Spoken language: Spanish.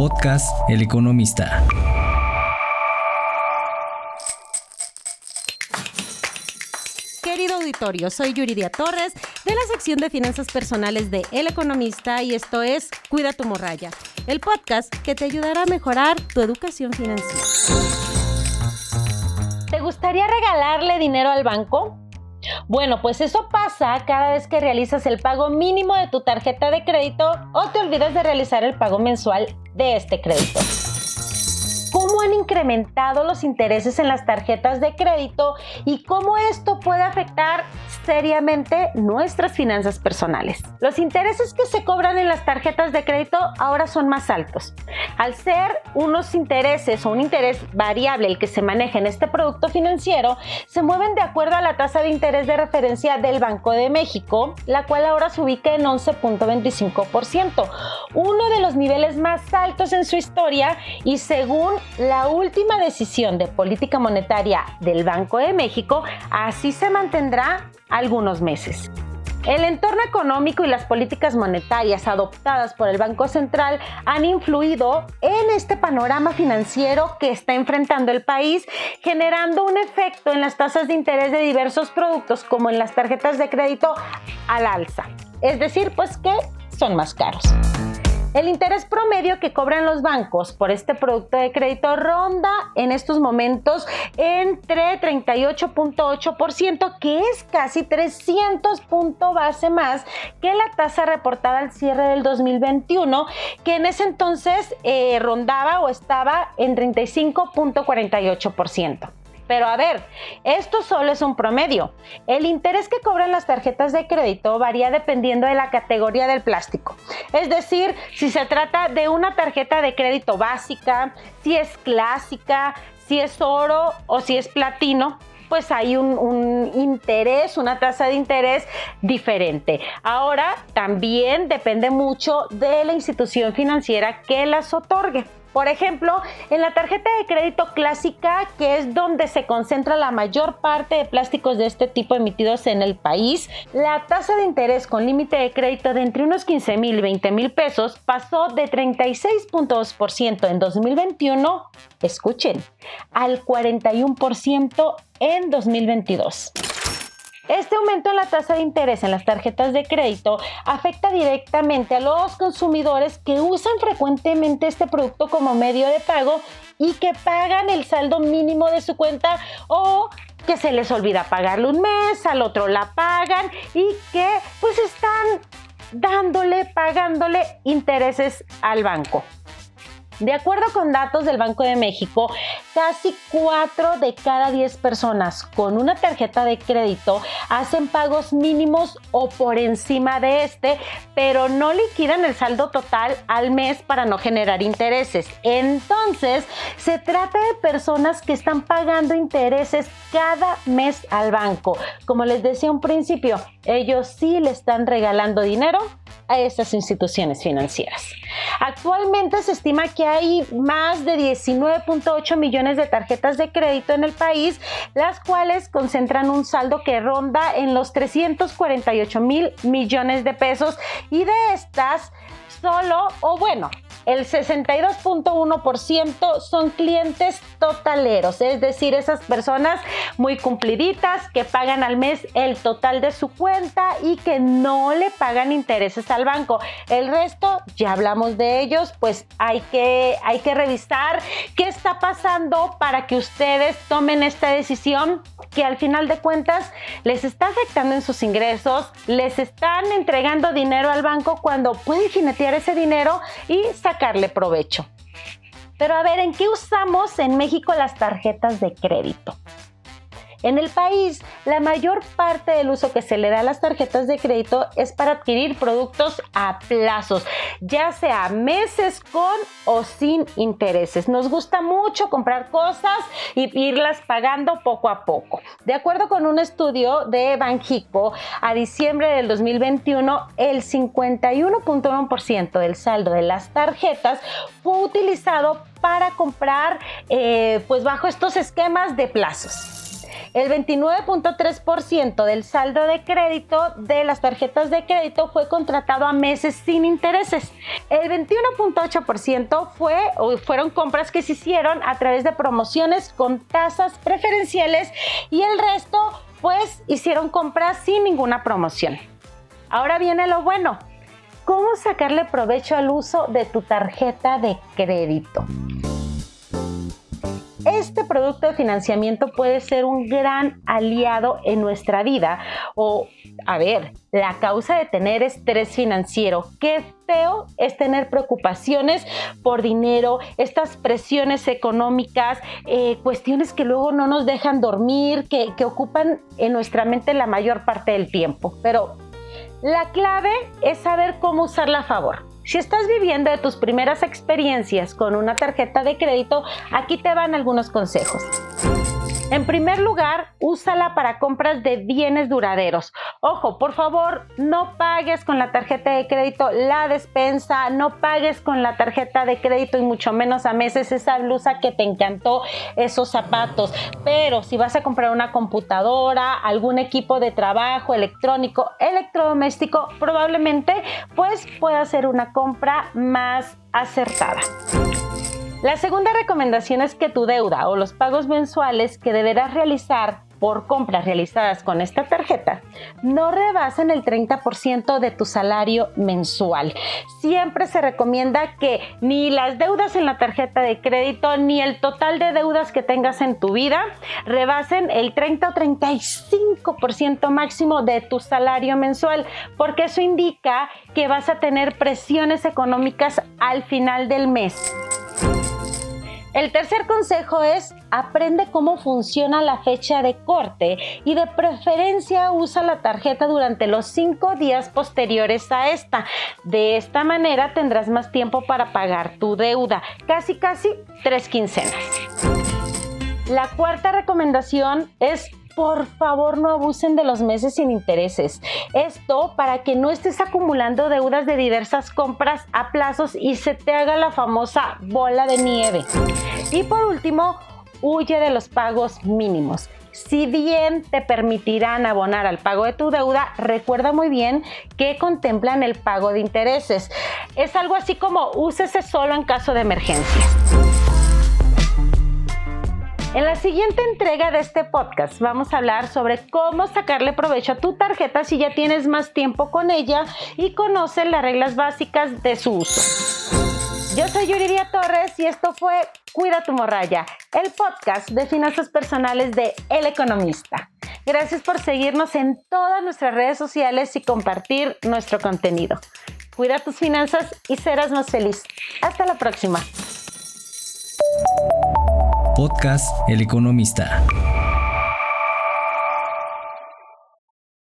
Podcast El Economista. Querido auditorio, soy Yuridia Torres de la sección de finanzas personales de El Economista y esto es Cuida tu morralla, el podcast que te ayudará a mejorar tu educación financiera. ¿Te gustaría regalarle dinero al banco? Bueno, pues eso pasa cada vez que realizas el pago mínimo de tu tarjeta de crédito o te olvidas de realizar el pago mensual de este crédito. ¿Cómo han incrementado los intereses en las tarjetas de crédito y cómo esto puede afectar seriamente nuestras finanzas personales. Los intereses que se cobran en las tarjetas de crédito ahora son más altos. Al ser unos intereses o un interés variable el que se maneja en este producto financiero, se mueven de acuerdo a la tasa de interés de referencia del Banco de México, la cual ahora se ubica en 11.25%, uno de los niveles más altos en su historia y según la última decisión de política monetaria del Banco de México, así se mantendrá algunos meses. El entorno económico y las políticas monetarias adoptadas por el Banco Central han influido en este panorama financiero que está enfrentando el país, generando un efecto en las tasas de interés de diversos productos como en las tarjetas de crédito al alza. Es decir, pues que son más caros. El interés promedio que cobran los bancos por este producto de crédito ronda en estos momentos entre 38.8%, que es casi 300 puntos base más que la tasa reportada al cierre del 2021, que en ese entonces eh, rondaba o estaba en 35.48%. Pero a ver, esto solo es un promedio. El interés que cobran las tarjetas de crédito varía dependiendo de la categoría del plástico. Es decir, si se trata de una tarjeta de crédito básica, si es clásica, si es oro o si es platino, pues hay un, interés, una tasa de interés diferente. Ahora, también depende mucho de la institución financiera que las otorgue. Por ejemplo, en la tarjeta de crédito clásica, que es donde se concentra la mayor parte de plásticos de este tipo emitidos en el país, la tasa de interés con límite de crédito de entre unos 15 mil y 20 mil pesos pasó de 36.2% en 2021, escuchen, al 41% en 2022. Este aumento en la tasa de interés en las tarjetas de crédito afecta directamente a los consumidores que usan frecuentemente este producto como medio de pago y que pagan el saldo mínimo de su cuenta o que se les olvida pagarle un mes, al otro la pagan y que pues están dándole, pagándole intereses al banco. De acuerdo con datos del Banco de México, casi 4 de cada 10 personas con una tarjeta de crédito hacen pagos mínimos o por encima de este, pero no liquidan el saldo total al mes para no generar intereses. Entonces, se trata de personas que están pagando intereses cada mes al banco. Como les decía un principio, ellos sí le están regalando dinero a estas instituciones financieras. Actualmente se estima que hay más de 19.8 millones de tarjetas de crédito en el país, las cuales concentran un saldo que ronda en los 348 mil millones de pesos y de estas solo, o bueno, el 62.1% son clientes totaleros, es decir, esas personas muy cumpliditas que pagan al mes el total de su cuenta y que no le pagan intereses al banco. El resto, ya hablamos de ellos, pues hay que, hay que revisar qué está pasando para que ustedes tomen esta decisión que al final de cuentas les está afectando en sus ingresos, les están entregando dinero al banco cuando pueden jinetear ese dinero y sacarle provecho. Pero a ver, ¿en qué usamos en México las tarjetas de crédito? En el país, la mayor parte del uso que se le da a las tarjetas de crédito es para adquirir productos a plazos, ya sea meses con o sin intereses. Nos gusta mucho comprar cosas y irlas pagando poco a poco. De acuerdo con un estudio de Banjico, a diciembre del 2021, el 51.1% del saldo de las tarjetas fue utilizado para comprar eh, pues bajo estos esquemas de plazos. El 29.3% del saldo de crédito de las tarjetas de crédito fue contratado a meses sin intereses. El 21.8% fue fueron compras que se hicieron a través de promociones con tasas preferenciales y el resto pues hicieron compras sin ninguna promoción. Ahora viene lo bueno. ¿Cómo sacarle provecho al uso de tu tarjeta de crédito? Este producto de financiamiento puede ser un gran aliado en nuestra vida o, a ver, la causa de tener estrés financiero. Qué feo es tener preocupaciones por dinero, estas presiones económicas, eh, cuestiones que luego no nos dejan dormir, que, que ocupan en nuestra mente la mayor parte del tiempo. Pero la clave es saber cómo usarla a favor. Si estás viviendo de tus primeras experiencias con una tarjeta de crédito, aquí te van algunos consejos. En primer lugar, úsala para compras de bienes duraderos. Ojo, por favor, no pagues con la tarjeta de crédito la despensa, no pagues con la tarjeta de crédito y mucho menos a meses esa blusa que te encantó, esos zapatos. Pero si vas a comprar una computadora, algún equipo de trabajo electrónico, electrodoméstico, probablemente pues pueda ser una compra más acertada. La segunda recomendación es que tu deuda o los pagos mensuales que deberás realizar por compras realizadas con esta tarjeta no rebasen el 30% de tu salario mensual. Siempre se recomienda que ni las deudas en la tarjeta de crédito ni el total de deudas que tengas en tu vida rebasen el 30 o 35% máximo de tu salario mensual, porque eso indica que vas a tener presiones económicas al final del mes. El tercer consejo es aprende cómo funciona la fecha de corte y de preferencia usa la tarjeta durante los cinco días posteriores a esta. De esta manera tendrás más tiempo para pagar tu deuda, casi casi tres quincenas. La cuarta recomendación es por favor no abusen de los meses sin intereses. Esto para que no estés acumulando deudas de diversas compras a plazos y se te haga la famosa bola de nieve. Y por último, huye de los pagos mínimos. Si bien te permitirán abonar al pago de tu deuda, recuerda muy bien que contemplan el pago de intereses. Es algo así como úsese solo en caso de emergencia. En la siguiente entrega de este podcast vamos a hablar sobre cómo sacarle provecho a tu tarjeta si ya tienes más tiempo con ella y conoces las reglas básicas de su uso. Yo soy Yuridia Torres y esto fue Cuida tu morralla, el podcast de finanzas personales de El Economista. Gracias por seguirnos en todas nuestras redes sociales y compartir nuestro contenido. Cuida tus finanzas y serás más feliz. Hasta la próxima. Podcast El Economista.